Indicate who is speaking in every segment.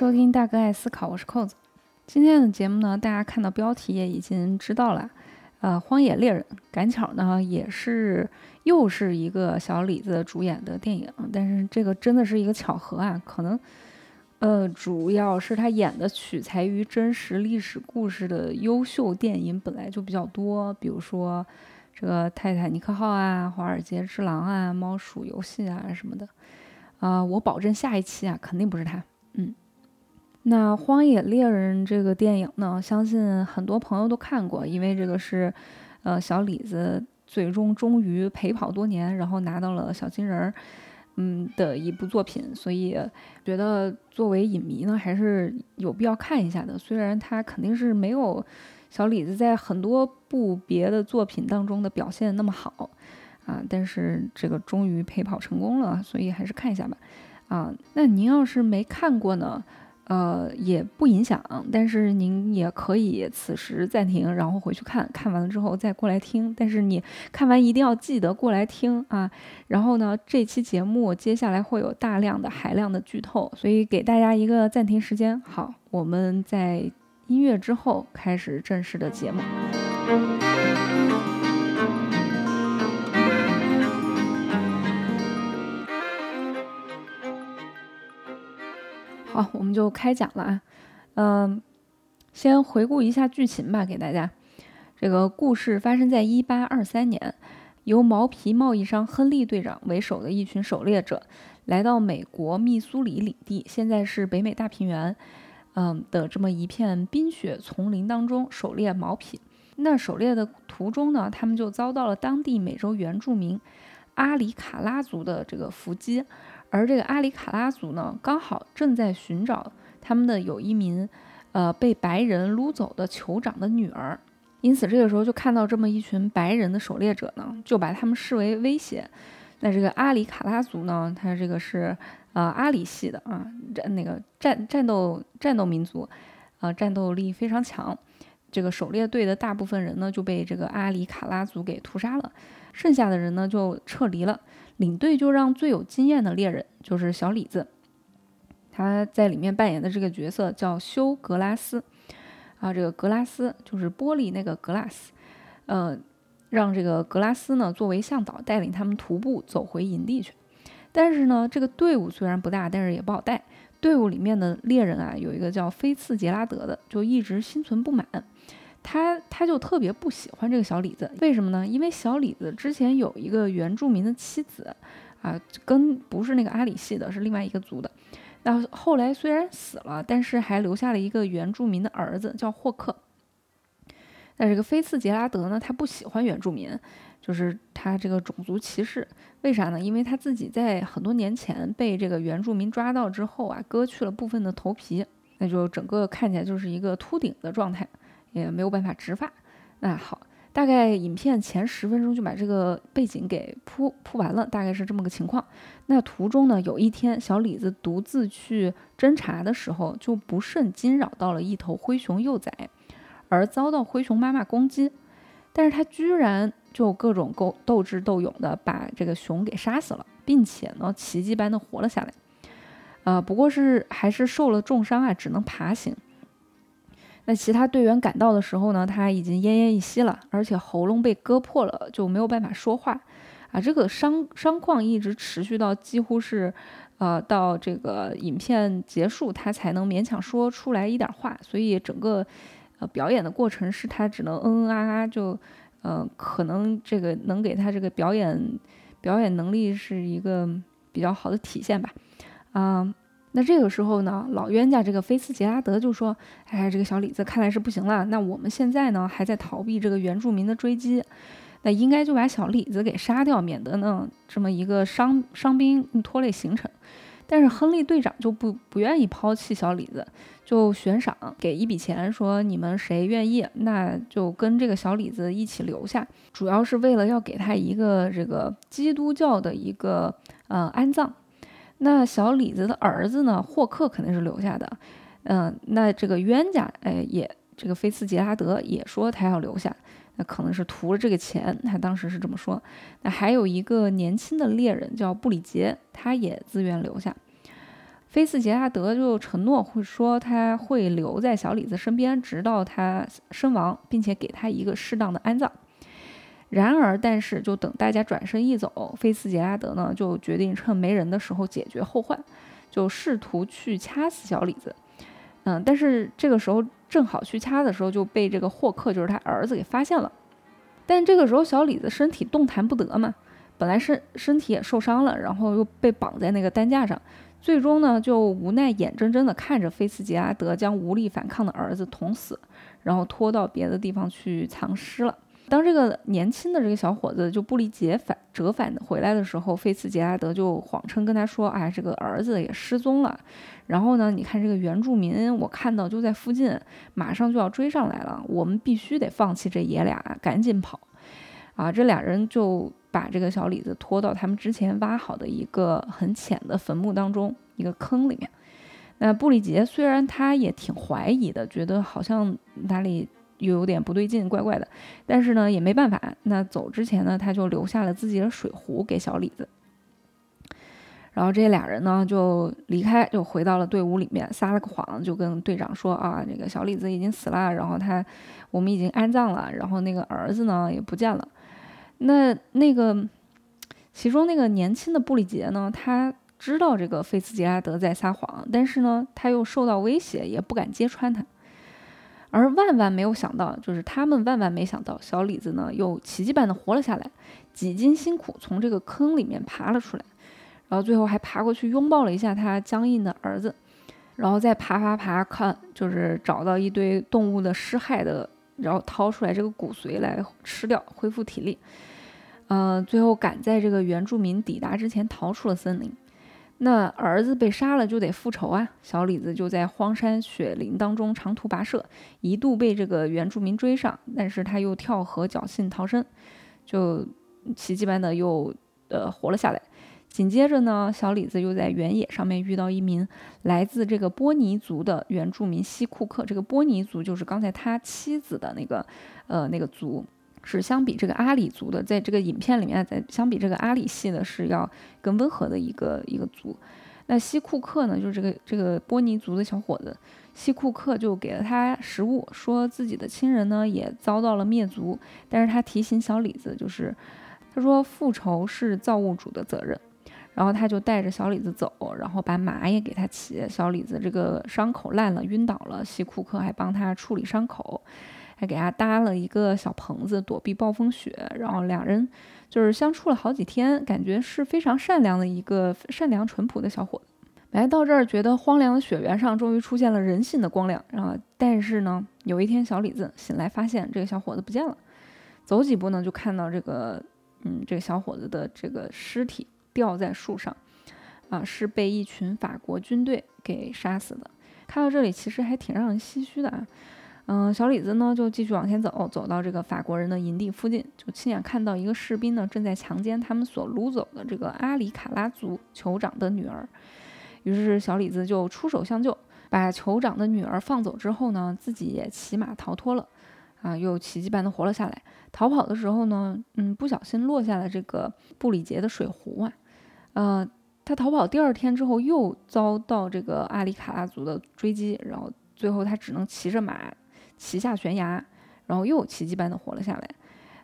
Speaker 1: 收听大哥爱思考，我是扣子。今天的节目呢，大家看到标题也已经知道了，呃，《荒野猎人》赶巧呢也是又是一个小李子主演的电影，但是这个真的是一个巧合啊，可能呃主要是他演的取材于真实历史故事的优秀电影本来就比较多，比如说这个《泰坦尼克号》啊，《华尔街之狼》啊，《猫鼠游戏》啊什么的，啊，我保证下一期啊肯定不是他，嗯。那《荒野猎人》这个电影呢，相信很多朋友都看过，因为这个是，呃，小李子最终终于陪跑多年，然后拿到了小金人儿，嗯的一部作品，所以觉得作为影迷呢，还是有必要看一下的。虽然他肯定是没有小李子在很多部别的作品当中的表现那么好，啊，但是这个终于陪跑成功了，所以还是看一下吧。啊，那您要是没看过呢？呃，也不影响，但是您也可以此时暂停，然后回去看看完了之后再过来听。但是你看完一定要记得过来听啊。然后呢，这期节目接下来会有大量的海量的剧透，所以给大家一个暂停时间。好，我们在音乐之后开始正式的节目。好，我们就开讲了啊。嗯，先回顾一下剧情吧，给大家。这个故事发生在一八二三年，由毛皮贸易商亨利队长为首的一群狩猎者来到美国密苏里领地，现在是北美大平原，嗯的这么一片冰雪丛林当中狩猎毛皮。那狩猎的途中呢，他们就遭到了当地美洲原住民阿里卡拉族的这个伏击。而这个阿里卡拉族呢，刚好正在寻找他们的有一名，呃，被白人掳走的酋长的女儿，因此这个时候就看到这么一群白人的狩猎者呢，就把他们视为威胁。那这个阿里卡拉族呢，他这个是呃阿里系的啊，战那个战战斗战斗民族，啊，战斗力非常强。这个狩猎队的大部分人呢，就被这个阿里卡拉族给屠杀了，剩下的人呢就撤离了。领队就让最有经验的猎人，就是小李子，他在里面扮演的这个角色叫修格拉斯，啊，这个格拉斯就是玻璃那个格拉斯，呃，让这个格拉斯呢作为向导，带领他们徒步走回营地去。但是呢，这个队伍虽然不大，但是也不好带。队伍里面的猎人啊，有一个叫菲茨杰拉德的，就一直心存不满。他他就特别不喜欢这个小李子，为什么呢？因为小李子之前有一个原住民的妻子，啊，跟不是那个阿里系的，是另外一个族的。那后来虽然死了，但是还留下了一个原住民的儿子，叫霍克。那这个菲茨杰拉德呢，他不喜欢原住民，就是他这个种族歧视。为啥呢？因为他自己在很多年前被这个原住民抓到之后啊，割去了部分的头皮，那就整个看起来就是一个秃顶的状态。也没有办法植发。那好，大概影片前十分钟就把这个背景给铺铺完了，大概是这么个情况。那途中呢，有一天小李子独自去侦查的时候，就不慎惊扰到了一头灰熊幼崽，而遭到灰熊妈妈攻击。但是他居然就各种斗斗智斗勇的把这个熊给杀死了，并且呢，奇迹般的活了下来。呃，不过是还是受了重伤啊，只能爬行。在其他队员赶到的时候呢，他已经奄奄一息了，而且喉咙被割破了，就没有办法说话啊。这个伤伤况一直持续到几乎是，呃，到这个影片结束，他才能勉强说出来一点话。所以整个呃表演的过程是他只能嗯嗯啊啊，就呃可能这个能给他这个表演表演能力是一个比较好的体现吧，啊。那这个时候呢，老冤家这个菲斯杰拉德就说：“哎，这个小李子看来是不行了。那我们现在呢，还在逃避这个原住民的追击，那应该就把小李子给杀掉，免得呢这么一个伤伤兵拖累行程。但是亨利队长就不不愿意抛弃小李子，就悬赏给一笔钱，说你们谁愿意，那就跟这个小李子一起留下，主要是为了要给他一个这个基督教的一个呃安葬。”那小李子的儿子呢？霍克肯定是留下的，嗯，那这个冤家，哎，也这个菲茨杰拉德也说他要留下，那可能是图了这个钱，他当时是这么说。那还有一个年轻的猎人叫布里杰，他也自愿留下。菲茨杰拉德就承诺会说他会留在小李子身边，直到他身亡，并且给他一个适当的安葬。然而，但是就等大家转身一走，菲茨杰拉德呢就决定趁没人的时候解决后患，就试图去掐死小李子。嗯，但是这个时候正好去掐的时候，就被这个霍克，就是他儿子给发现了。但这个时候小李子身体动弹不得嘛，本来身身体也受伤了，然后又被绑在那个担架上，最终呢就无奈眼睁睁地看着菲茨杰拉德将无力反抗的儿子捅死，然后拖到别的地方去藏尸了。当这个年轻的这个小伙子就布里杰反折返回来的时候，菲茨杰拉德就谎称跟他说：“哎，这个儿子也失踪了。然后呢，你看这个原住民，我看到就在附近，马上就要追上来了。我们必须得放弃这爷俩，赶紧跑。”啊，这俩人就把这个小李子拖到他们之前挖好的一个很浅的坟墓当中，一个坑里面。那布里杰虽然他也挺怀疑的，觉得好像哪里。又有点不对劲，怪怪的，但是呢也没办法。那走之前呢，他就留下了自己的水壶给小李子。然后这俩人呢就离开，就回到了队伍里面，撒了个谎，就跟队长说啊，这个小李子已经死了，然后他我们已经安葬了，然后那个儿子呢也不见了。那那个其中那个年轻的布里杰呢，他知道这个费茨杰拉德在撒谎，但是呢他又受到威胁，也不敢揭穿他。而万万没有想到，就是他们万万没想到，小李子呢又奇迹般的活了下来，几经辛苦从这个坑里面爬了出来，然后最后还爬过去拥抱了一下他僵硬的儿子，然后再爬爬爬看，就是找到一堆动物的尸骸的，然后掏出来这个骨髓来吃掉，恢复体力，呃，最后赶在这个原住民抵达之前逃出了森林。那儿子被杀了就得复仇啊！小李子就在荒山雪林当中长途跋涉，一度被这个原住民追上，但是他又跳河侥幸逃生，就奇迹般的又呃活了下来。紧接着呢，小李子又在原野上面遇到一名来自这个波尼族的原住民西库克，这个波尼族就是刚才他妻子的那个呃那个族。是相比这个阿里族的，在这个影片里面，在相比这个阿里系的，是要更温和的一个一个族。那西库克呢，就是这个这个波尼族的小伙子，西库克就给了他食物，说自己的亲人呢也遭到了灭族，但是他提醒小李子，就是他说复仇是造物主的责任，然后他就带着小李子走，然后把马也给他骑。小李子这个伤口烂了，晕倒了，西库克还帮他处理伤口。还给他搭了一个小棚子躲避暴风雪，然后两人就是相处了好几天，感觉是非常善良的一个善良淳朴的小伙子。来到这儿，觉得荒凉的雪原上终于出现了人性的光亮。然后，但是呢，有一天小李子醒来发现这个小伙子不见了，走几步呢就看到这个嗯这个小伙子的这个尸体吊在树上，啊是被一群法国军队给杀死的。看到这里，其实还挺让人唏嘘的啊。嗯，小李子呢就继续往前走，走到这个法国人的营地附近，就亲眼看到一个士兵呢正在强奸他们所掳走的这个阿里卡拉族酋长的女儿。于是小李子就出手相救，把酋长的女儿放走之后呢，自己也骑马逃脱了，啊，又奇迹般的活了下来。逃跑的时候呢，嗯，不小心落下了这个布里杰的水壶啊，呃，他逃跑第二天之后又遭到这个阿里卡拉族的追击，然后最后他只能骑着马。骑下悬崖，然后又奇迹般的活了下来，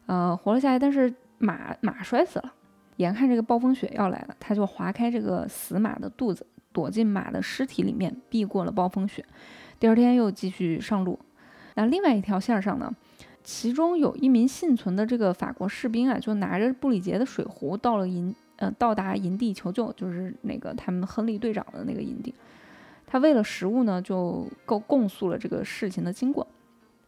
Speaker 1: 呃，活了下来，但是马马摔死了。眼看这个暴风雪要来了，他就划开这个死马的肚子，躲进马的尸体里面，避过了暴风雪。第二天又继续上路。那另外一条线上呢，其中有一名幸存的这个法国士兵啊，就拿着布里杰的水壶到了营，呃，到达营地求救，就是那个他们亨利队长的那个营地。他为了食物呢，就够供述了这个事情的经过。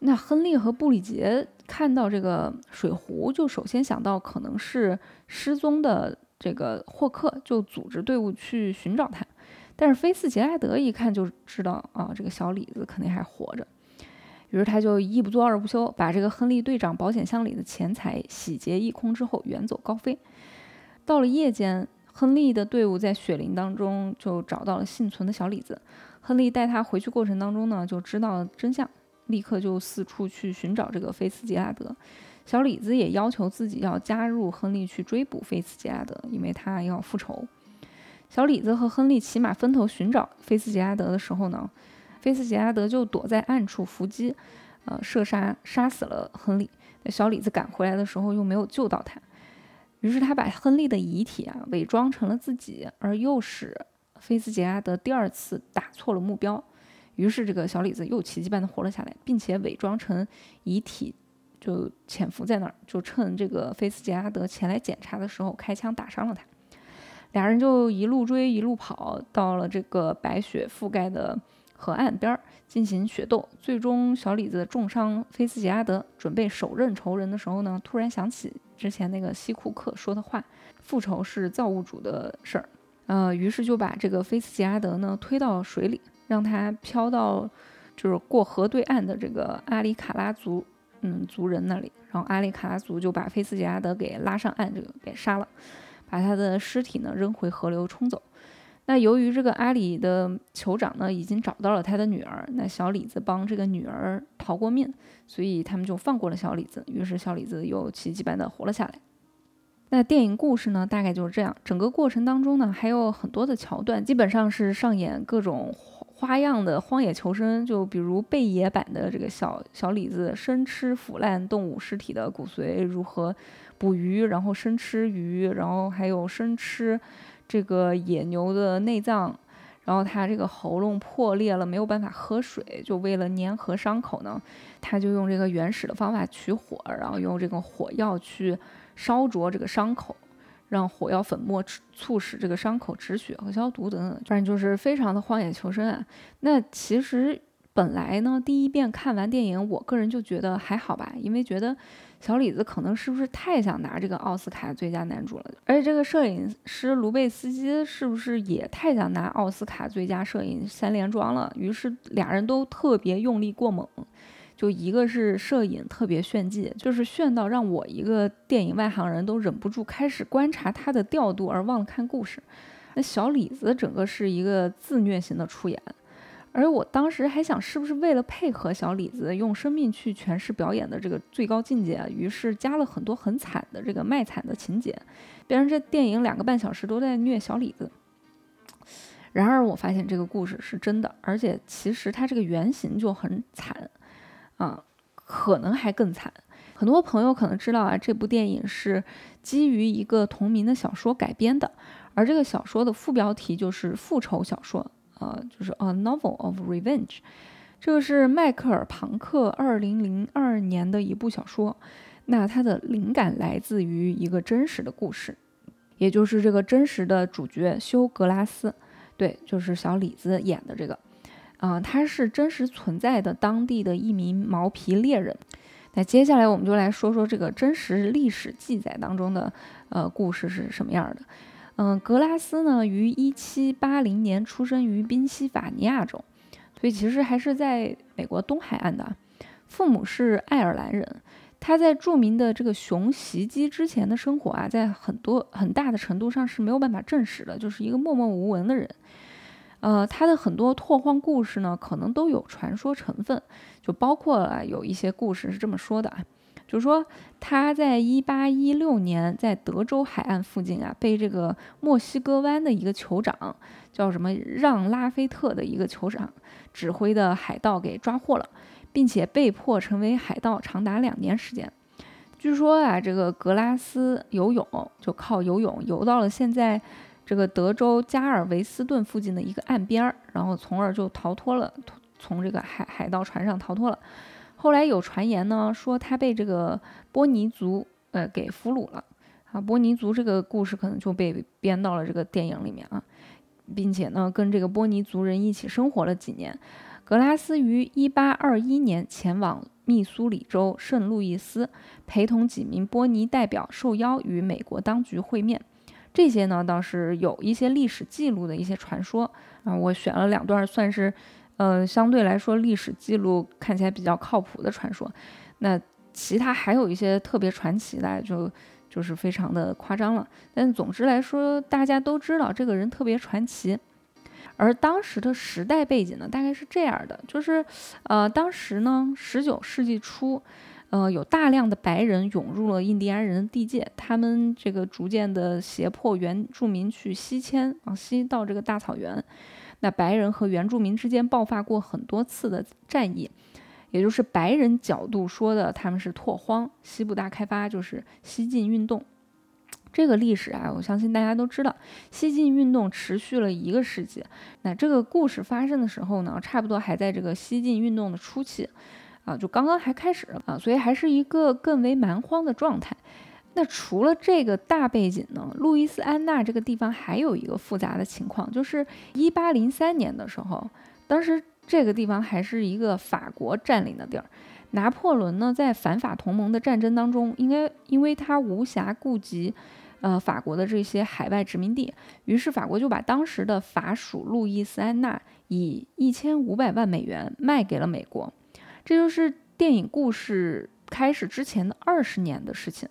Speaker 1: 那亨利和布里杰看到这个水壶，就首先想到可能是失踪的这个霍克，就组织队伍去寻找他。但是菲斯杰拉德一看就知道啊，这个小李子肯定还活着。于是他就一不做二不休，把这个亨利队长保险箱里的钱财洗劫一空之后，远走高飞。到了夜间，亨利的队伍在雪林当中就找到了幸存的小李子。亨利带他回去过程当中呢，就知道了真相。立刻就四处去寻找这个菲茨杰拉德，小李子也要求自己要加入亨利去追捕菲茨杰拉德，因为他要复仇。小李子和亨利骑马分头寻找菲斯杰拉德的时候呢，菲斯杰拉德就躲在暗处伏击，呃，射杀杀死了亨利。小李子赶回来的时候又没有救到他，于是他把亨利的遗体啊伪装成了自己，而诱使菲斯杰拉德第二次打错了目标。于是这个小李子又奇迹般的活了下来，并且伪装成遗体就潜伏在那儿，就趁这个菲斯杰拉德前来检查的时候开枪打伤了他。俩人就一路追一路跑，到了这个白雪覆盖的河岸边儿进行决斗。最终，小李子重伤菲斯杰拉德，准备手刃仇人的时候呢，突然想起之前那个西库克说的话：“复仇是造物主的事儿。”呃，于是就把这个菲斯杰拉德呢推到水里，让他飘到就是过河对岸的这个阿里卡拉族嗯族人那里，然后阿里卡拉族就把菲斯杰拉德给拉上岸，这个给杀了。把他的尸体呢扔回河流冲走。那由于这个阿里的酋长呢已经找到了他的女儿，那小李子帮这个女儿逃过命，所以他们就放过了小李子。于是小李子又奇迹般的活了下来。那电影故事呢大概就是这样。整个过程当中呢还有很多的桥段，基本上是上演各种花样的荒野求生，就比如贝野版的这个小小李子生吃腐烂动物尸体的骨髓如何。捕鱼，然后生吃鱼，然后还有生吃这个野牛的内脏，然后他这个喉咙破裂了，没有办法喝水，就为了粘合伤口呢，他就用这个原始的方法取火，然后用这个火药去烧灼这个伤口，让火药粉末促使这个伤口止血和消毒等等，反正就是非常的荒野求生啊。那其实本来呢，第一遍看完电影，我个人就觉得还好吧，因为觉得。小李子可能是不是太想拿这个奥斯卡最佳男主了？而且这个摄影师卢贝斯基是不是也太想拿奥斯卡最佳摄影三连装了？于是俩人都特别用力过猛，就一个是摄影特别炫技，就是炫到让我一个电影外行人都忍不住开始观察他的调度，而忘了看故事。那小李子整个是一个自虐型的出演。而我当时还想，是不是为了配合小李子用生命去诠释表演的这个最高境界，于是加了很多很惨的这个卖惨的情节，变成这电影两个半小时都在虐小李子。然而我发现这个故事是真的，而且其实它这个原型就很惨啊，可能还更惨。很多朋友可能知道啊，这部电影是基于一个同名的小说改编的，而这个小说的副标题就是复仇小说。呃，就是《A Novel of Revenge》，这个是迈克尔·庞克二零零二年的一部小说。那它的灵感来自于一个真实的故事，也就是这个真实的主角休·格拉斯，对，就是小李子演的这个。啊，他是真实存在的当地的一名毛皮猎人。那接下来我们就来说说这个真实历史记载当中的呃故事是什么样的。嗯，格拉斯呢，于一七八零年出生于宾夕法尼亚州，所以其实还是在美国东海岸的。父母是爱尔兰人。他在著名的这个熊袭击之前的生活啊，在很多很大的程度上是没有办法证实的，就是一个默默无闻的人。呃，他的很多拓荒故事呢，可能都有传说成分，就包括了有一些故事是这么说的啊。就是说，他在一八一六年在德州海岸附近啊，被这个墨西哥湾的一个酋长，叫什么让拉菲特的一个酋长指挥的海盗给抓获了，并且被迫成为海盗长达两年时间。据说啊，这个格拉斯游泳就靠游泳游到了现在这个德州加尔维斯顿附近的一个岸边儿，然后从而就逃脱了，从这个海海盗船上逃脱了。后来有传言呢，说他被这个波尼族呃给俘虏了啊。波尼族这个故事可能就被编到了这个电影里面啊，并且呢，跟这个波尼族人一起生活了几年。格拉斯于1821年前往密苏里州圣路易斯，陪同几名波尼代表受邀与美国当局会面。这些呢倒是有一些历史记录的一些传说啊，我选了两段算是。嗯，相对来说，历史记录看起来比较靠谱的传说，那其他还有一些特别传奇的，就就是非常的夸张了。但总之来说，大家都知道这个人特别传奇。而当时的时代背景呢，大概是这样的，就是，呃，当时呢，十九世纪初，呃，有大量的白人涌入了印第安人的地界，他们这个逐渐的胁迫原住民去西迁，往西到这个大草原。那白人和原住民之间爆发过很多次的战役，也就是白人角度说的，他们是拓荒，西部大开发就是西进运动。这个历史啊，我相信大家都知道，西进运动持续了一个世纪。那这个故事发生的时候呢，差不多还在这个西进运动的初期。啊，就刚刚还开始啊，所以还是一个更为蛮荒的状态。那除了这个大背景呢，路易斯安那这个地方还有一个复杂的情况，就是一八零三年的时候，当时这个地方还是一个法国占领的地儿。拿破仑呢，在反法同盟的战争当中，应该因为他无暇顾及，呃，法国的这些海外殖民地，于是法国就把当时的法属路易斯安那以一千五百万美元卖给了美国。这就是电影故事开始之前的二十年的事情，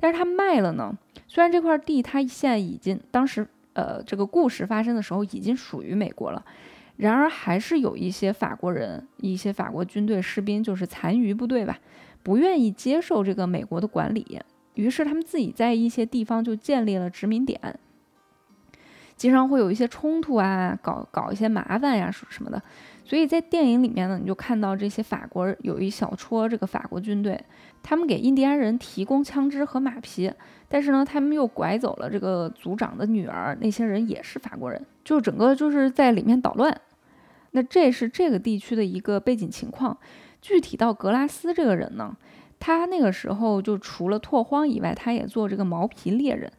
Speaker 1: 但是他卖了呢。虽然这块地他现在已经当时呃这个故事发生的时候已经属于美国了，然而还是有一些法国人、一些法国军队士兵，就是残余部队吧，不愿意接受这个美国的管理，于是他们自己在一些地方就建立了殖民点，经常会有一些冲突啊，搞搞一些麻烦呀什么的。所以在电影里面呢，你就看到这些法国有一小撮这个法国军队，他们给印第安人提供枪支和马匹，但是呢，他们又拐走了这个族长的女儿，那些人也是法国人，就整个就是在里面捣乱。那这是这个地区的一个背景情况。具体到格拉斯这个人呢，他那个时候就除了拓荒以外，他也做这个毛皮猎人。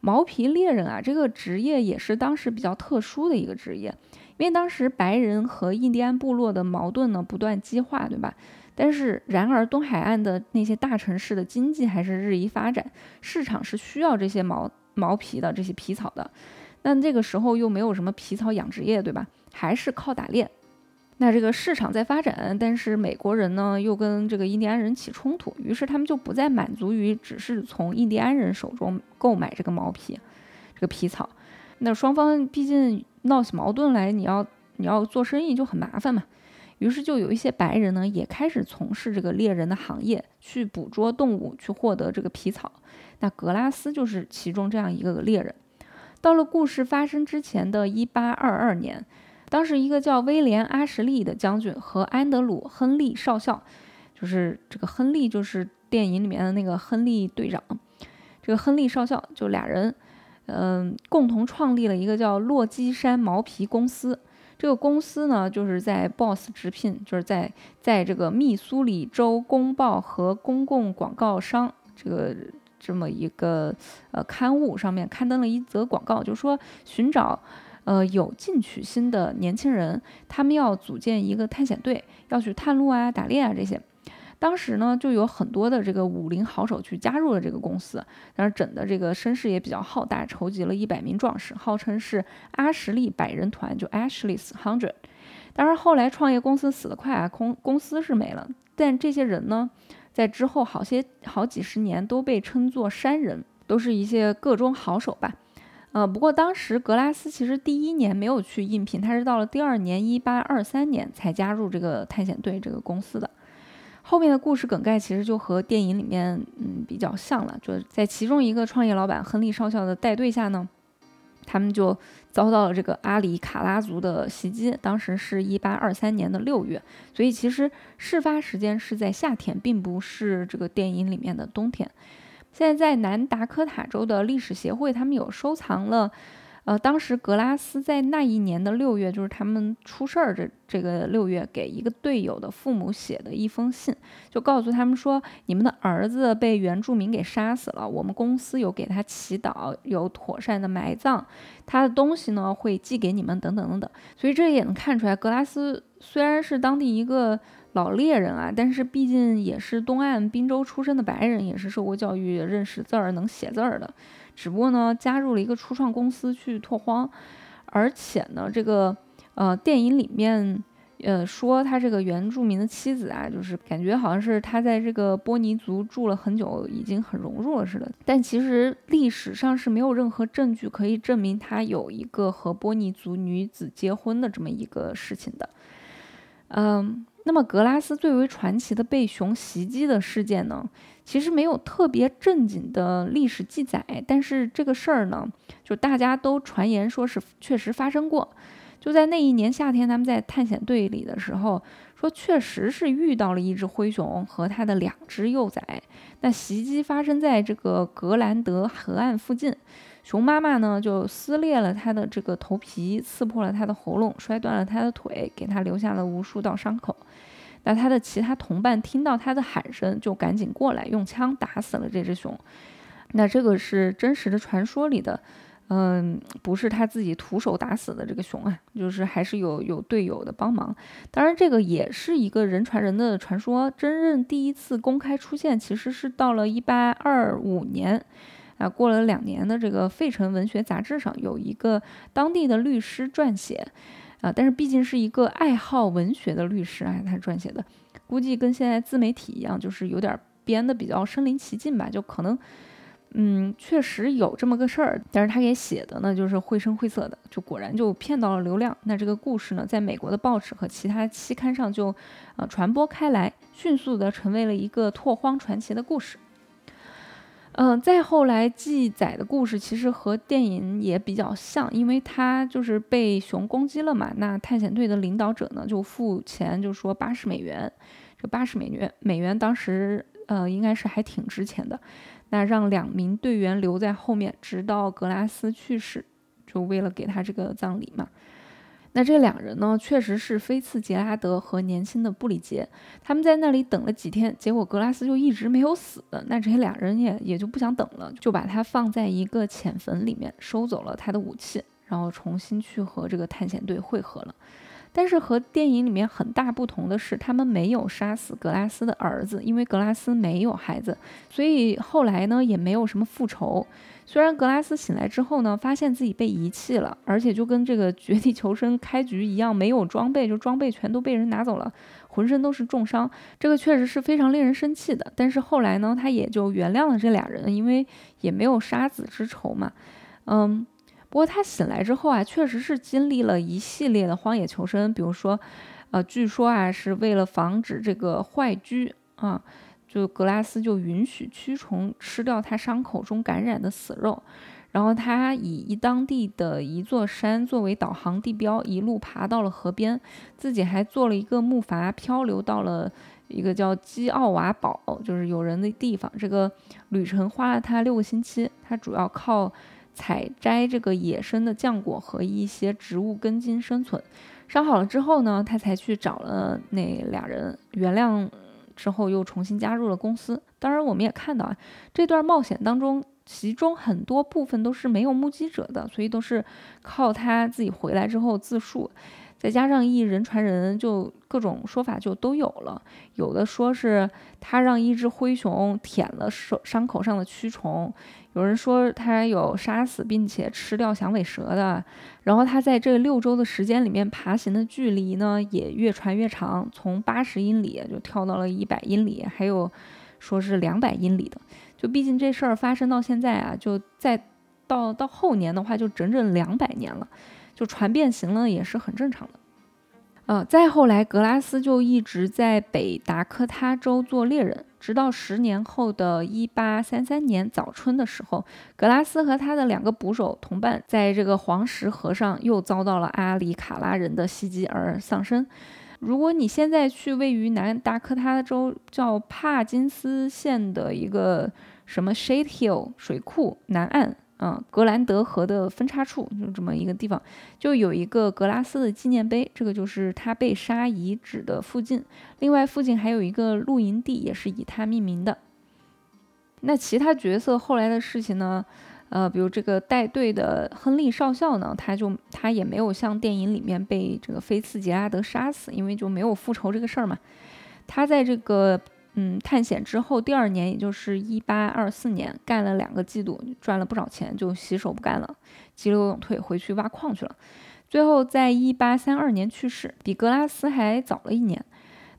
Speaker 1: 毛皮猎人啊，这个职业也是当时比较特殊的一个职业。因为当时白人和印第安部落的矛盾呢不断激化，对吧？但是然而东海岸的那些大城市的经济还是日益发展，市场是需要这些毛毛皮的这些皮草的。那这个时候又没有什么皮草养殖业，对吧？还是靠打猎。那这个市场在发展，但是美国人呢又跟这个印第安人起冲突，于是他们就不再满足于只是从印第安人手中购买这个毛皮，这个皮草。那双方毕竟。闹起矛盾来，你要你要做生意就很麻烦嘛。于是就有一些白人呢，也开始从事这个猎人的行业，去捕捉动物，去获得这个皮草。那格拉斯就是其中这样一个猎人。到了故事发生之前的一八二二年，当时一个叫威廉·阿什利的将军和安德鲁·亨利少校，就是这个亨利就是电影里面的那个亨利队长，这个亨利少校就俩人。嗯，共同创立了一个叫洛基山毛皮公司。这个公司呢，就是在 BOSS 直聘，就是在在这个密苏里州公报和公共广告商这个这么一个呃刊物上面刊登了一则广告，就说寻找呃有进取心的年轻人，他们要组建一个探险队，要去探路啊、打猎啊这些。当时呢，就有很多的这个武林好手去加入了这个公司，但是整的这个声势也比较浩大，筹集了一百名壮士，号称是阿什利百人团，就 Ashley's Hundred。当然后来创业公司死得快啊，公公司是没了，但这些人呢，在之后好些好几十年都被称作山人，都是一些各中好手吧。呃，不过当时格拉斯其实第一年没有去应聘，他是到了第二年一八二三年才加入这个探险队这个公司的。后面的故事梗概其实就和电影里面嗯比较像了，就在其中一个创业老板亨利少校的带队下呢，他们就遭到了这个阿里卡拉族的袭击。当时是一八二三年的六月，所以其实事发时间是在夏天，并不是这个电影里面的冬天。现在在南达科塔州的历史协会，他们有收藏了。呃，当时格拉斯在那一年的六月，就是他们出事儿这这个六月，给一个队友的父母写的一封信，就告诉他们说，你们的儿子被原住民给杀死了，我们公司有给他祈祷，有妥善的埋葬，他的东西呢会寄给你们，等等等等。所以这也能看出来，格拉斯虽然是当地一个老猎人啊，但是毕竟也是东岸滨州出身的白人，也是受过教育、认识字儿、能写字儿的。只不过呢，加入了一个初创公司去拓荒，而且呢，这个呃电影里面呃说他这个原住民的妻子啊，就是感觉好像是他在这个波尼族住了很久，已经很融入了似的。但其实历史上是没有任何证据可以证明他有一个和波尼族女子结婚的这么一个事情的。嗯，那么格拉斯最为传奇的被熊袭击的事件呢，其实没有特别正经的历史记载，但是这个事儿呢，就大家都传言说是确实发生过。就在那一年夏天，他们在探险队里的时候，说确实是遇到了一只灰熊和它的两只幼崽。那袭击发生在这个格兰德河岸附近。熊妈妈呢，就撕裂了他的这个头皮，刺破了他的喉咙，摔断了他的腿，给他留下了无数道伤口。那他的其他同伴听到他的喊声，就赶紧过来，用枪打死了这只熊。那这个是真实的传说里的，嗯，不是他自己徒手打死的这个熊啊，就是还是有有队友的帮忙。当然，这个也是一个人传人的传说，真正第一次公开出现，其实是到了一八二五年。啊，过了两年的这个《费城文学杂志》上有一个当地的律师撰写，啊，但是毕竟是一个爱好文学的律师啊，他撰写的，估计跟现在自媒体一样，就是有点编的比较身临其境吧，就可能，嗯，确实有这么个事儿，但是他给写的呢，就是绘声绘色的，就果然就骗到了流量。那这个故事呢，在美国的报纸和其他期刊上就，呃，传播开来，迅速的成为了一个拓荒传奇的故事。嗯，再后来记载的故事其实和电影也比较像，因为他就是被熊攻击了嘛。那探险队的领导者呢就付钱，就说八十美元，这八十美元美元当时呃应该是还挺值钱的。那让两名队员留在后面，直到格拉斯去世，就为了给他这个葬礼嘛。那这两人呢，确实是菲茨杰拉德和年轻的布里杰，他们在那里等了几天，结果格拉斯就一直没有死。那这些俩人也也就不想等了，就把他放在一个浅坟里面，收走了他的武器，然后重新去和这个探险队会合了。但是和电影里面很大不同的是，他们没有杀死格拉斯的儿子，因为格拉斯没有孩子，所以后来呢也没有什么复仇。虽然格拉斯醒来之后呢，发现自己被遗弃了，而且就跟这个绝地求生开局一样，没有装备，就装备全都被人拿走了，浑身都是重伤，这个确实是非常令人生气的。但是后来呢，他也就原谅了这俩人，因为也没有杀子之仇嘛。嗯，不过他醒来之后啊，确实是经历了一系列的荒野求生，比如说，呃，据说啊，是为了防止这个坏疽啊。就格拉斯就允许蛆虫吃掉他伤口中感染的死肉，然后他以一当地的一座山作为导航地标，一路爬到了河边，自己还坐了一个木筏漂流到了一个叫基奥瓦堡，就是有人的地方。这个旅程花了他六个星期，他主要靠采摘这个野生的浆果和一些植物根茎生存。伤好了之后呢，他才去找了那俩人原谅。之后又重新加入了公司。当然，我们也看到啊，这段冒险当中，其中很多部分都是没有目击者的，所以都是靠他自己回来之后自述。再加上一人传人，就各种说法就都有了。有的说是他让一只灰熊舔了手伤口上的蛆虫，有人说他有杀死并且吃掉响尾蛇的。然后他在这六周的时间里面爬行的距离呢，也越传越长，从八十英里就跳到了一百英里，还有说是两百英里的。就毕竟这事儿发生到现在啊，就在到到后年的话，就整整两百年了。就船变形了也是很正常的，呃，再后来格拉斯就一直在北达科他州做猎人，直到十年后的一八三三年早春的时候，格拉斯和他的两个捕手同伴在这个黄石河上又遭到了阿里卡拉人的袭击而丧生。如果你现在去位于南达科他州叫帕金斯县的一个什么 Shade Hill 水库南岸。嗯，格兰德河的分叉处就这么一个地方，就有一个格拉斯的纪念碑，这个就是他被杀遗址的附近。另外，附近还有一个露营地，也是以他命名的。那其他角色后来的事情呢？呃，比如这个带队的亨利少校呢，他就他也没有像电影里面被这个菲茨杰拉德杀死，因为就没有复仇这个事儿嘛。他在这个。嗯，探险之后第二年，也就是一八二四年，干了两个季度，赚了不少钱，就洗手不干了，急流勇退回去挖矿去了。最后在一八三二年去世，比格拉斯还早了一年。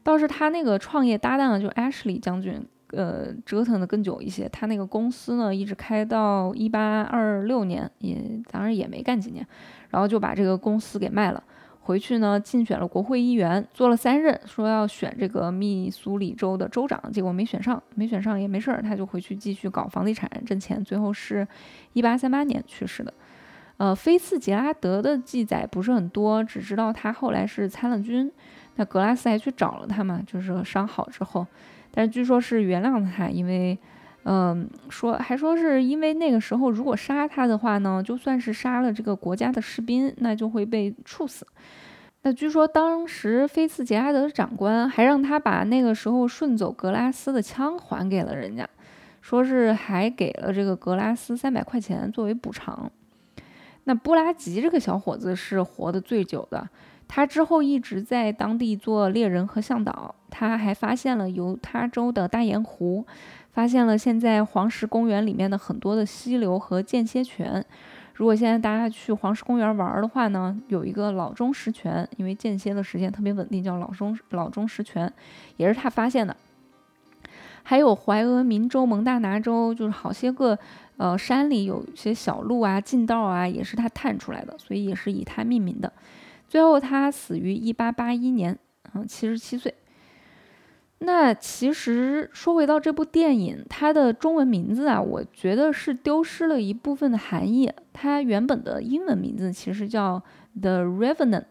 Speaker 1: 倒是他那个创业搭档，就 Ashley 将军，呃，折腾的更久一些。他那个公司呢，一直开到一八二六年，也当然也没干几年，然后就把这个公司给卖了。回去呢竞选了国会议员，做了三任，说要选这个密苏里州的州长，结果没选上，没选上也没事儿，他就回去继续搞房地产挣钱，最后是一八三八年去世的。呃，菲茨杰拉德的记载不是很多，只知道他后来是参了军。那格拉斯还去找了他嘛，就是伤好之后，但是据说是原谅他，因为，嗯，说还说是因为那个时候如果杀他的话呢，就算是杀了这个国家的士兵，那就会被处死。那据说当时菲茨杰拉德的长官还让他把那个时候顺走格拉斯的枪还给了人家，说是还给了这个格拉斯三百块钱作为补偿。那布拉吉这个小伙子是活得最久的，他之后一直在当地做猎人和向导。他还发现了犹他州的大盐湖，发现了现在黄石公园里面的很多的溪流和间歇泉。如果现在大家去黄石公园玩的话呢，有一个老钟石泉，因为间歇的时间特别稳定，叫老钟老钟石泉，也是他发现的。还有怀俄明州、蒙大拿州，就是好些个。呃，山里有一些小路啊、近道啊，也是他探出来的，所以也是以他命名的。最后他死于一八八一年，嗯，七十七岁。那其实说回到这部电影，它的中文名字啊，我觉得是丢失了一部分的含义。它原本的英文名字其实叫《The Revenant》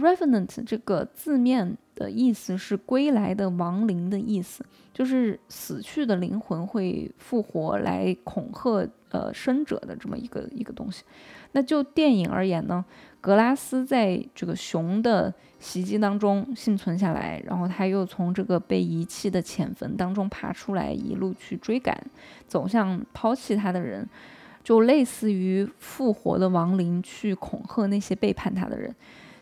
Speaker 1: ，Revenant 这个字面的意思是归来的亡灵的意思。就是死去的灵魂会复活来恐吓呃生者的这么一个一个东西。那就电影而言呢，格拉斯在这个熊的袭击当中幸存下来，然后他又从这个被遗弃的浅坟当中爬出来，一路去追赶，走向抛弃他的人，就类似于复活的亡灵去恐吓那些背叛他的人。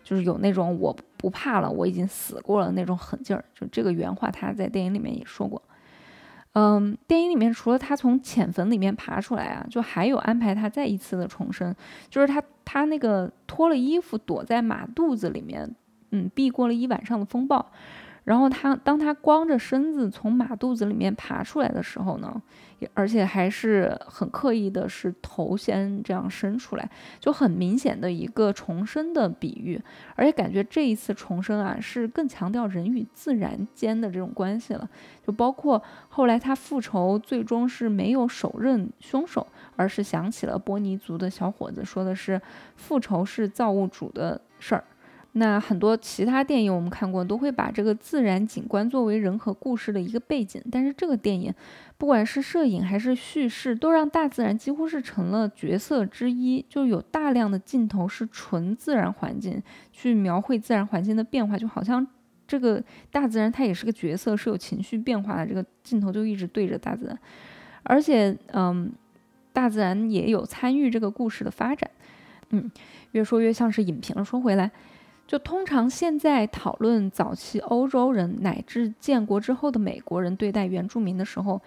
Speaker 1: 就是有那种我不怕了，我已经死过了那种狠劲儿。就这个原话，他在电影里面也说过。嗯，电影里面除了他从浅坟里面爬出来啊，就还有安排他再一次的重生，就是他他那个脱了衣服躲在马肚子里面，嗯，避过了一晚上的风暴。然后他当他光着身子从马肚子里面爬出来的时候呢，而且还是很刻意的，是头先这样伸出来，就很明显的一个重生的比喻。而且感觉这一次重生啊，是更强调人与自然间的这种关系了。就包括后来他复仇，最终是没有手刃凶手，而是想起了波尼族的小伙子说的是，复仇是造物主的事儿。那很多其他电影我们看过，都会把这个自然景观作为人和故事的一个背景，但是这个电影，不管是摄影还是叙事，都让大自然几乎是成了角色之一，就有大量的镜头是纯自然环境去描绘自然环境的变化，就好像这个大自然它也是个角色，是有情绪变化的。这个镜头就一直对着大自然，而且，嗯，大自然也有参与这个故事的发展。嗯，越说越像是影评了。说回来。就通常现在讨论早期欧洲人乃至建国之后的美国人对待原住民的时候，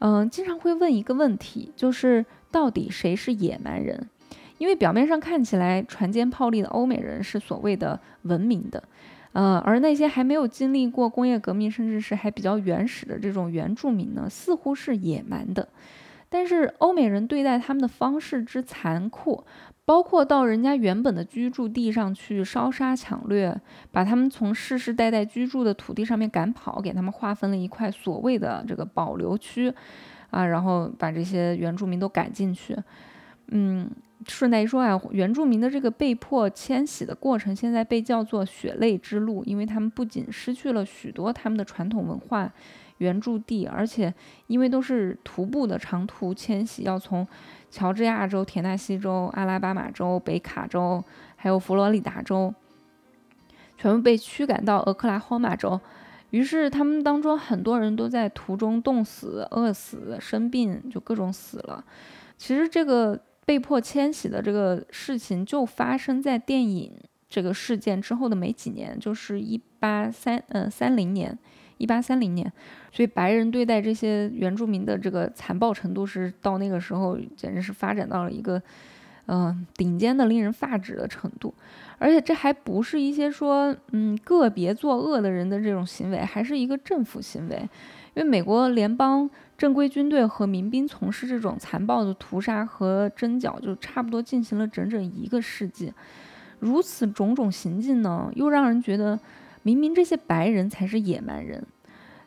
Speaker 1: 嗯，经常会问一个问题，就是到底谁是野蛮人？因为表面上看起来船坚炮利的欧美人是所谓的文明的，呃，而那些还没有经历过工业革命，甚至是还比较原始的这种原住民呢，似乎是野蛮的。但是欧美人对待他们的方式之残酷。包括到人家原本的居住地上去烧杀抢掠，把他们从世世代代居住的土地上面赶跑，给他们划分了一块所谓的这个保留区，啊，然后把这些原住民都赶进去。嗯，顺带一说啊，原住民的这个被迫迁徙的过程，现在被叫做血泪之路，因为他们不仅失去了许多他们的传统文化。原住地，而且因为都是徒步的长途迁徙，要从乔治亚州、田纳西州、阿拉巴马州、北卡州，还有佛罗里达州，全部被驱赶到俄克拉荷马州。于是他们当中很多人都在途中冻死、饿死、生病，就各种死了。其实这个被迫迁徙的这个事情，就发生在电影这个事件之后的没几年，就是一八三呃三零年。一八三零年，所以白人对待这些原住民的这个残暴程度是到那个时候简直是发展到了一个，嗯，顶尖的令人发指的程度。而且这还不是一些说，嗯，个别作恶的人的这种行为，还是一个政府行为。因为美国联邦正规军队和民兵从事这种残暴的屠杀和征剿，就差不多进行了整整一个世纪。如此种种行径呢，又让人觉得明明这些白人才是野蛮人。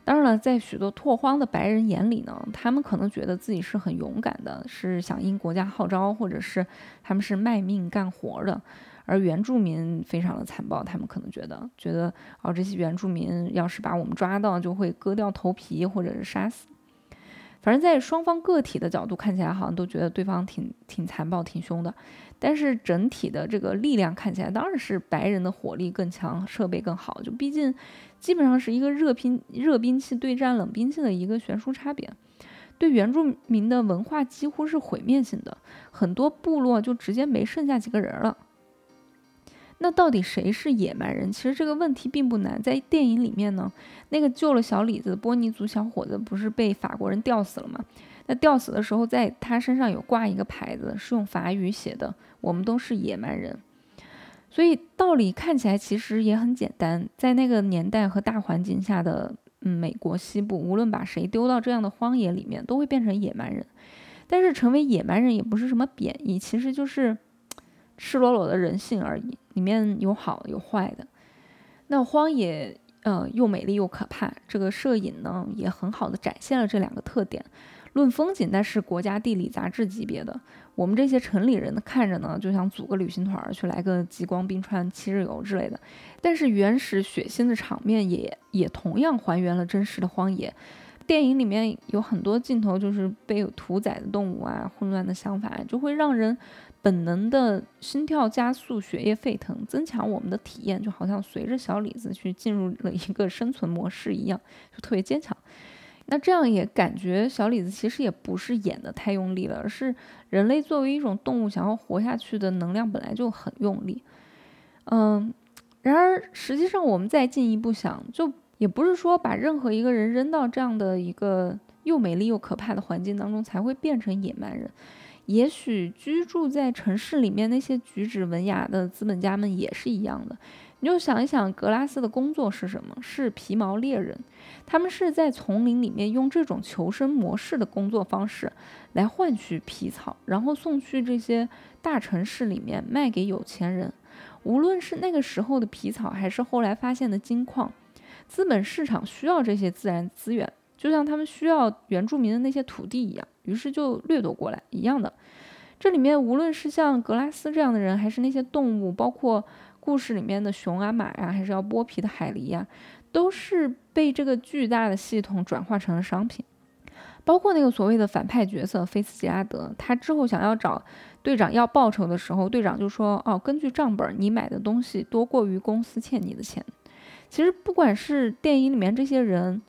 Speaker 1: 当然了，在许多拓荒的白人眼里呢，他们可能觉得自己是很勇敢的，是响应国家号召，或者是他们是卖命干活的。而原住民非常的残暴，他们可能觉得，觉得哦，这些原住民要是把我们抓到，就会割掉头皮，或者是杀死。反正，在双方个体的角度看起来，好像都觉得对方挺挺残暴、挺凶的。但是整体的这个力量看起来，当然是白人的火力更强，设备更好。就毕竟，基本上是一个热兵热兵器对战冷兵器的一个悬殊差别。对原住民的文化几乎是毁灭性的，很多部落就直接没剩下几个人了。那到底谁是野蛮人？其实这个问题并不难。在电影里面呢，那个救了小李子的波尼族小伙子不是被法国人吊死了吗？那吊死的时候，在他身上有挂一个牌子，是用法语写的：“我们都是野蛮人。”所以道理看起来其实也很简单。在那个年代和大环境下的嗯美国西部，无论把谁丢到这样的荒野里面，都会变成野蛮人。但是成为野蛮人也不是什么贬义，其实就是赤裸裸的人性而已。里面有好有坏的，那荒野，呃，又美丽又可怕。这个摄影呢，也很好的展现了这两个特点。论风景，那是国家地理杂志级别的。我们这些城里人看着呢，就想组个旅行团去来个极光冰川七日游之类的。但是原始血腥的场面也也同样还原了真实的荒野。电影里面有很多镜头就是被屠宰的动物啊，混乱的想法就会让人。本能的心跳加速，血液沸腾，增强我们的体验，就好像随着小李子去进入了一个生存模式一样，就特别坚强。那这样也感觉小李子其实也不是演的太用力了，而是人类作为一种动物想要活下去的能量本来就很用力。嗯，然而实际上我们再进一步想，就也不是说把任何一个人扔到这样的一个又美丽又可怕的环境当中才会变成野蛮人。也许居住在城市里面那些举止文雅的资本家们也是一样的。你就想一想，格拉斯的工作是什么？是皮毛猎人。他们是在丛林里面用这种求生模式的工作方式来换取皮草，然后送去这些大城市里面卖给有钱人。无论是那个时候的皮草，还是后来发现的金矿，资本市场需要这些自然资源。就像他们需要原住民的那些土地一样，于是就掠夺过来一样的。这里面无论是像格拉斯这样的人，还是那些动物，包括故事里面的熊啊、马呀，还是要剥皮的海狸呀，都是被这个巨大的系统转化成了商品。包括那个所谓的反派角色菲斯杰拉德，他之后想要找队长要报酬的时候，队长就说：“哦，根据账本，你买的东西多过于公司欠你的钱。”其实不管是电影里面这些人。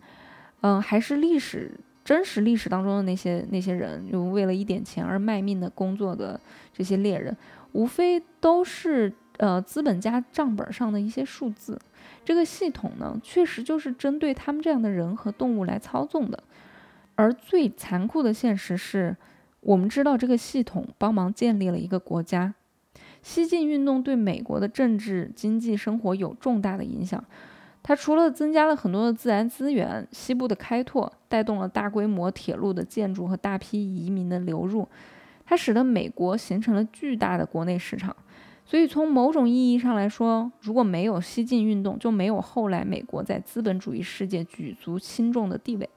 Speaker 1: 嗯，还是历史真实历史当中的那些那些人，就为了一点钱而卖命的工作的这些猎人，无非都是呃资本家账本上的一些数字。这个系统呢，确实就是针对他们这样的人和动物来操纵的。而最残酷的现实是，我们知道这个系统帮忙建立了一个国家。西进运动对美国的政治、经济、生活有重大的影响。它除了增加了很多的自然资源，西部的开拓带动了大规模铁路的建筑和大批移民的流入，它使得美国形成了巨大的国内市场。所以从某种意义上来说，如果没有西进运动，就没有后来美国在资本主义世界举足轻重的地位。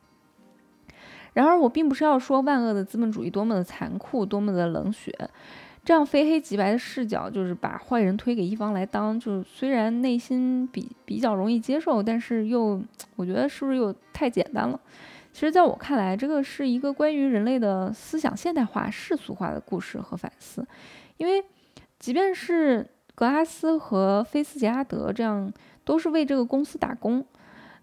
Speaker 1: 然而，我并不是要说万恶的资本主义多么的残酷，多么的冷血。这样非黑即白的视角，就是把坏人推给一方来当，就虽然内心比比较容易接受，但是又我觉得是不是又太简单了？其实，在我看来，这个是一个关于人类的思想现代化、世俗化的故事和反思。因为，即便是格拉斯和菲斯杰拉德这样，都是为这个公司打工。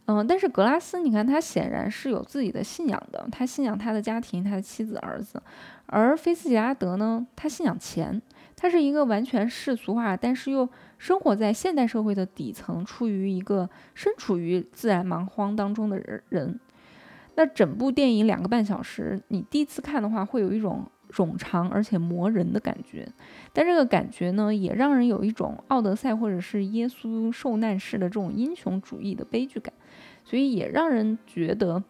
Speaker 1: 嗯，但是格拉斯，你看他显然是有自己的信仰的，他信仰他的家庭，他的妻子、儿子。而菲斯杰拉德呢，他信仰钱，他是一个完全世俗化，但是又生活在现代社会的底层，处于一个身处于自然蛮荒当中的人。那整部电影两个半小时，你第一次看的话，会有一种冗长而且磨人的感觉，但这个感觉呢，也让人有一种奥德赛或者是耶稣受难式的这种英雄主义的悲剧感。所以也让人觉得，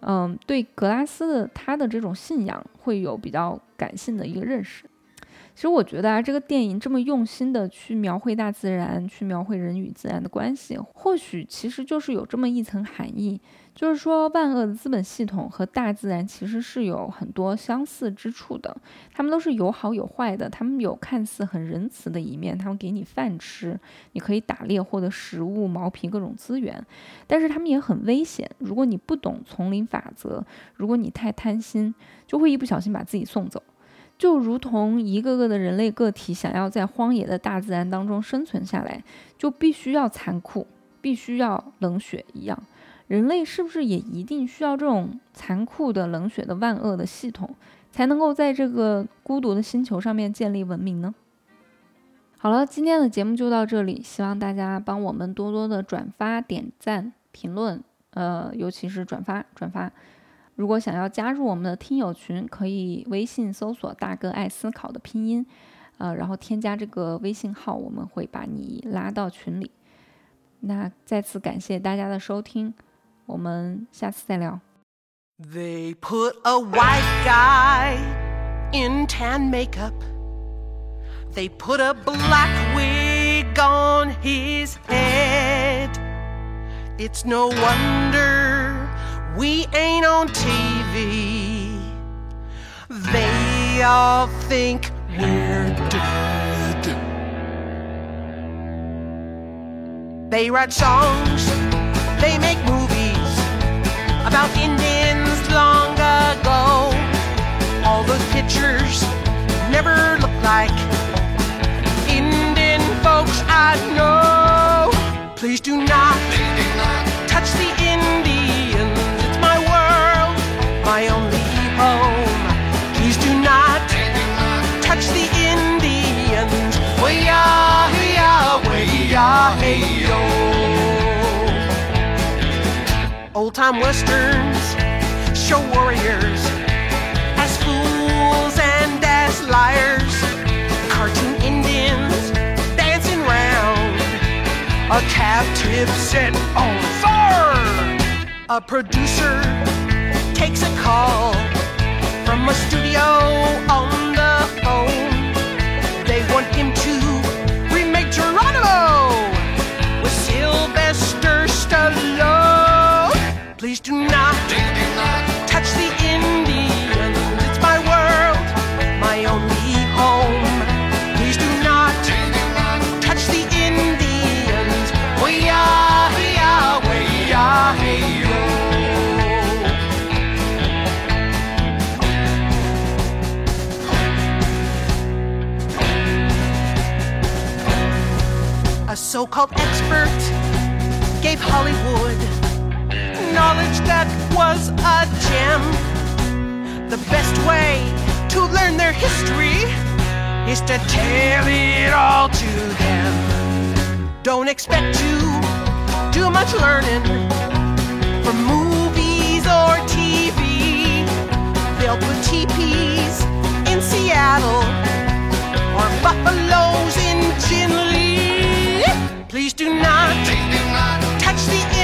Speaker 1: 嗯，对格拉斯的他的这种信仰会有比较感性的一个认识。其实我觉得啊，这个电影这么用心的去描绘大自然，去描绘人与自然的关系，或许其实就是有这么一层含义。就是说，万恶的资本系统和大自然其实是有很多相似之处的。他们都是有好有坏的，他们有看似很仁慈的一面，他们给你饭吃，你可以打猎获得食物、毛皮各种资源。但是他们也很危险，如果你不懂丛林法则，如果你太贪心，就会一不小心把自己送走。就如同一个个的人类个体想要在荒野的大自然当中生存下来，就必须要残酷，必须要冷血一样。人类是不是也一定需要这种残酷的、冷血的、万恶的系统，才能够在这个孤独的星球上面建立文明呢？好了，今天的节目就到这里，希望大家帮我们多多的转发、点赞、评论，呃，尤其是转发转发。如果想要加入我们的听友群，可以微信搜索“大哥爱思考”的拼音，呃，然后添加这个微信号，我们会把你拉到群里。那再次感谢大家的收听。我们下次再聊。
Speaker 2: They put a white guy in tan makeup. They put a black wig on his head. It's no wonder we ain't on TV. They all think we're dead. They write songs, they make movies about Indians long ago. All those pictures never look like Indian folks I know. Please do not touch the Indians. It's my world, my only home. Please do not touch the time westerns show warriors as fools and as liars. Cartoon Indians dancing round a captive set on fire. A producer takes a call from a studio on the phone. so called expert gave Hollywood knowledge that was a gem. The best way to learn their history is to tell it all to them. Don't expect to do much learning from movies or TV. They'll put teepees in Seattle or buffaloes in Gin Please do not, Please do not touch the